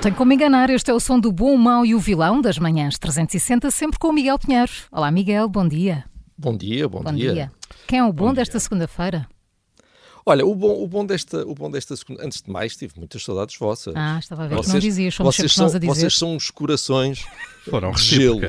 Tem como enganar, este é o som do bom, o mau e o vilão das manhãs 360, sempre com o Miguel Pinheiro. Olá, Miguel, bom dia. Bom dia, bom, Bom dia. dia. Quem é o bom, Bom desta segunda-feira? Olha, o bom, o, bom desta, o bom desta segunda. Antes de mais, tive muitas saudades vossas. Ah, estava a ver que não dizias, somos vocês são, nós a dizer. Vocês são uns corações Foram de gelo.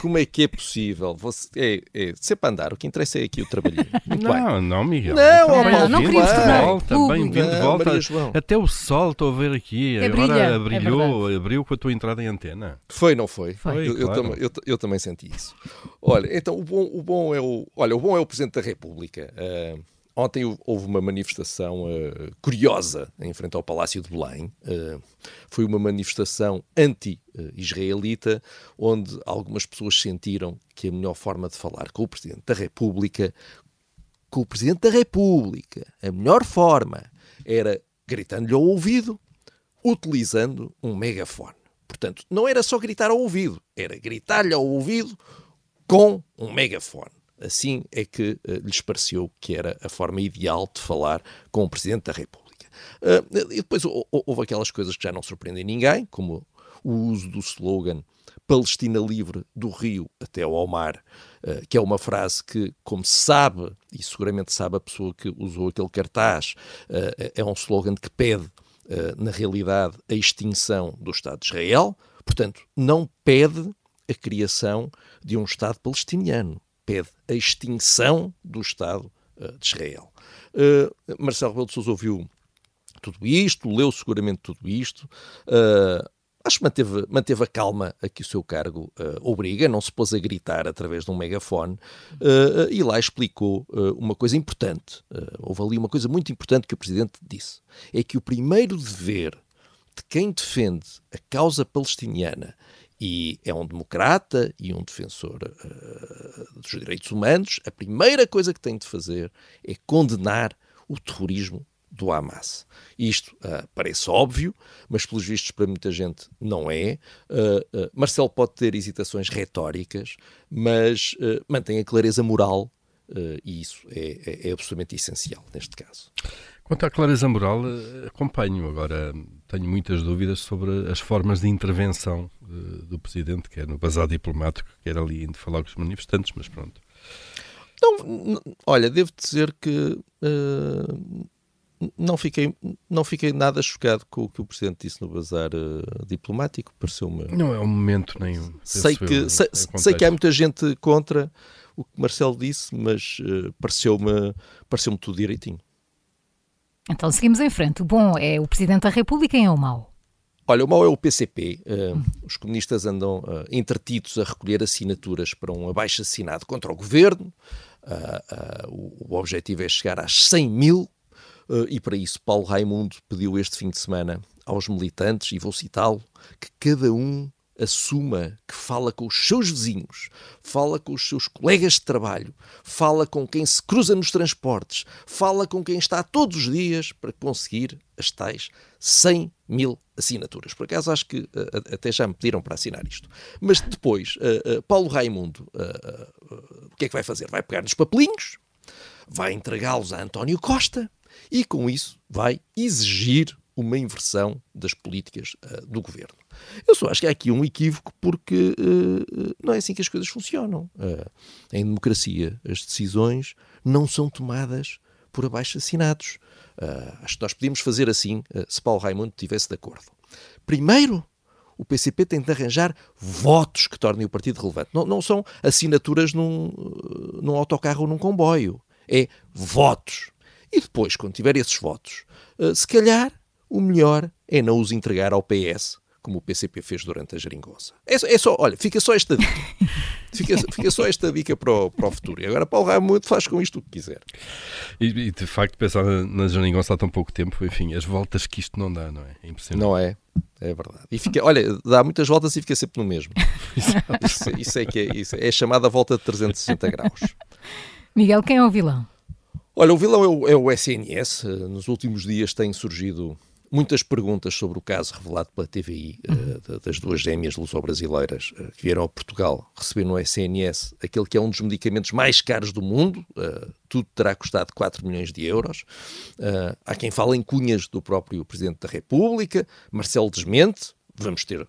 Como é que é possível? Você, é, é sempre a andar, o que interessa é aqui o trabalhinho. Muito bem. Não, não, Miguel. Não, ó, Paulo, bem-vindo não queríamos de tornar volta, bem-vindo de Não, volta. Maria João. Até o sol estou a ver aqui. Até Agora brilha, é brilhou, verdade. abriu com a tua entrada em antena. Foi, não foi? Foi. Eu, eu Claro. tam- eu- eu também senti isso. Olha, então o bom, o bom é o. Olha, o bom é o Presidente da República. Ah, ontem hou- houve uma manifestação ah, curiosa em frente ao Palácio de Belém. Ah, foi uma manifestação anti-israelita, onde algumas pessoas sentiram que a melhor forma de falar com o Presidente da República, com o Presidente da República, a melhor forma era gritando-lhe ao ouvido, utilizando um megafone. Portanto, não era só gritar ao ouvido, era gritar-lhe ao ouvido com um megafone. Assim é que eh, lhes pareceu que era a forma ideal de falar com o Presidente da República. Ah, e depois hou- hou- houve aquelas coisas que já não surpreendem ninguém, como o uso do slogan Palestina livre do rio até ao mar, eh, que é uma frase que, como se sabe, e seguramente sabe a pessoa que usou aquele cartaz, é um slogan que pede, na realidade, a extinção do Estado de Israel, portanto, não pede a criação de um Estado palestiniano, pede a extinção do Estado eh, de Israel. Eh, Marcelo Rebelo de Sousa ouviu tudo isto, leu seguramente tudo isto. ah, acho que manteve, manteve a calma a que o seu cargo ah, obriga, não se pôs a gritar através de um megafone ah, e lá explicou ah, uma coisa importante. Houve ali uma coisa muito importante que o Presidente disse: é que o primeiro dever de quem defende a causa palestiniana e é um democrata e um defensor ah, dos direitos humanos, a primeira coisa que tem de fazer é condenar o terrorismo do Hamas. Isto ah, parece óbvio, mas pelos vistos para muita gente não é. Ah, ah, Marcelo pode ter hesitações retóricas, mas mantém a clareza moral e isso é, é- é absolutamente essencial neste caso. Quanto à clareza moral, acompanho. Agora, tenho muitas dúvidas sobre as formas de intervenção eh, do Presidente, quer no bazar diplomático, quer ali indo falar com os manifestantes, mas pronto. Não, olha, devo dizer que ah, não, fiquei, não fiquei nada chocado com o que o Presidente disse no bazar ah, diplomático. Pareceu-me. Não é um momento nenhum. Sei que, eu, sei, em sei que há muita gente contra o que Marcelo disse, mas eh, pareceu-me pareceu tudo direitinho. Então seguimos em frente. O bom é o Presidente da República e quem é o mau? Olha, o mau é o PCP. Eh, Os comunistas andam eh, entretidos a recolher assinaturas para um abaixo assinado contra o governo. Ah, o, o objetivo é chegar às 100 mil. e para isso, Paulo Raimundo pediu este fim de semana aos militantes, e vou citá-lo, que cada um assuma que fala com os seus vizinhos, fala com os seus colegas de trabalho, fala com quem se cruza nos transportes, fala com quem está todos os dias para conseguir as tais 100 mil assinaturas. Por acaso acho que a- até já me pediram para assinar isto. Mas depois, eh, eh, Paulo Raimundo, o que é que vai fazer? Vai pegar nos papelinhos, vai entregá-los a António Costa e, com isso, vai exigir uma inversão das políticas eh, do governo. Eu só acho que há aqui um equívoco porque eh, não é assim que as coisas funcionam. Eh, em democracia, as decisões não são tomadas por abaixo-assinados. Eh, acho que nós podíamos fazer assim se Paulo Raimundo estivesse de acordo. Primeiro, o PCP tem de arranjar votos que tornem o partido relevante. Não, não são assinaturas num, num autocarro ou num comboio. É votos. E depois, quando tiver esses votos, se calhar o melhor é não os entregar ao PS, como o PCP fez durante a geringonça. É, é só, olha, fica só esta dica. Fica, fica só esta dica para o, para o futuro. E agora Paulo Raimundo faz com isto o que quiser. E, e de facto, pensar na geringonça há tão pouco tempo, enfim, as voltas que isto não dá, não é? É impressionante. Não é? É verdade. E fica, olha, dá muitas voltas e fica sempre no mesmo. isso, isso, é que é, isso é chamada volta de 360 graus. Miguel, quem é o vilão? Olha, o vilão é o, é o SNS. Nos últimos dias têm surgido muitas perguntas sobre o caso revelado pela TVI uh, das duas gêmeas luso-brasileiras uh, que vieram a Portugal receber no SNS aquele que é um dos medicamentos mais caros do mundo. Uh, tudo terá custado 4 milhões de euros. há quem fale em cunhas do próprio Presidente da República. Marcelo desmente. Vamos ter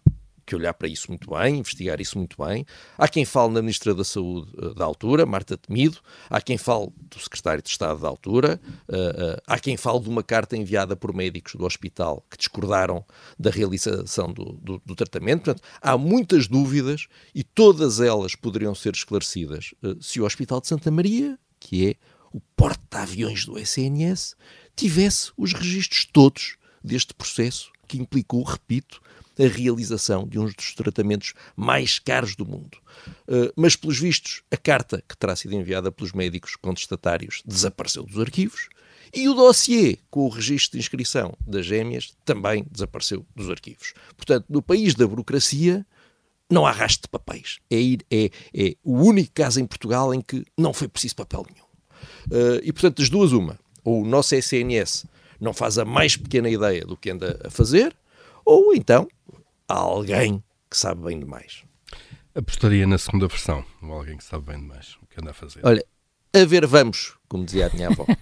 que olhar para isso muito bem, investigar isso muito bem. Há quem fale na Ministra da Saúde uh, da altura, Marta Temido, há quem fale do Secretário de Estado da altura, uh, há quem fale de uma carta enviada por médicos do hospital que discordaram da realização do, do, do tratamento. Portanto, há muitas dúvidas e todas elas poderiam ser esclarecidas se o Hospital de Santa Maria, que é o porta-aviões do SNS, tivesse os registros todos deste processo que implicou, repito, a realização de um dos tratamentos mais caros do mundo. Uh, mas, pelos vistos, a carta que terá sido enviada pelos médicos contestatários desapareceu dos arquivos e o dossiê com o registro de inscrição das gêmeas também desapareceu dos arquivos. Portanto, no país da burocracia, não há rastro de papéis. É, é, é, o único caso em Portugal em que não foi preciso papel nenhum. Uh, e, portanto, das duas, uma. Ou o nosso SNS não faz a mais pequena ideia do que anda a fazer, ou então alguém que sabe bem demais. Apostaria na segunda versão, ou alguém que sabe bem demais o que anda a fazer. Olha, a ver vamos, como dizia a minha avó.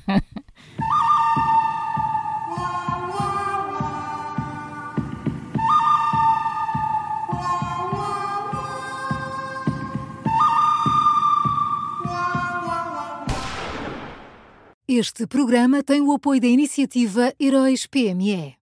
Este programa tem o apoio da iniciativa Heróis PME.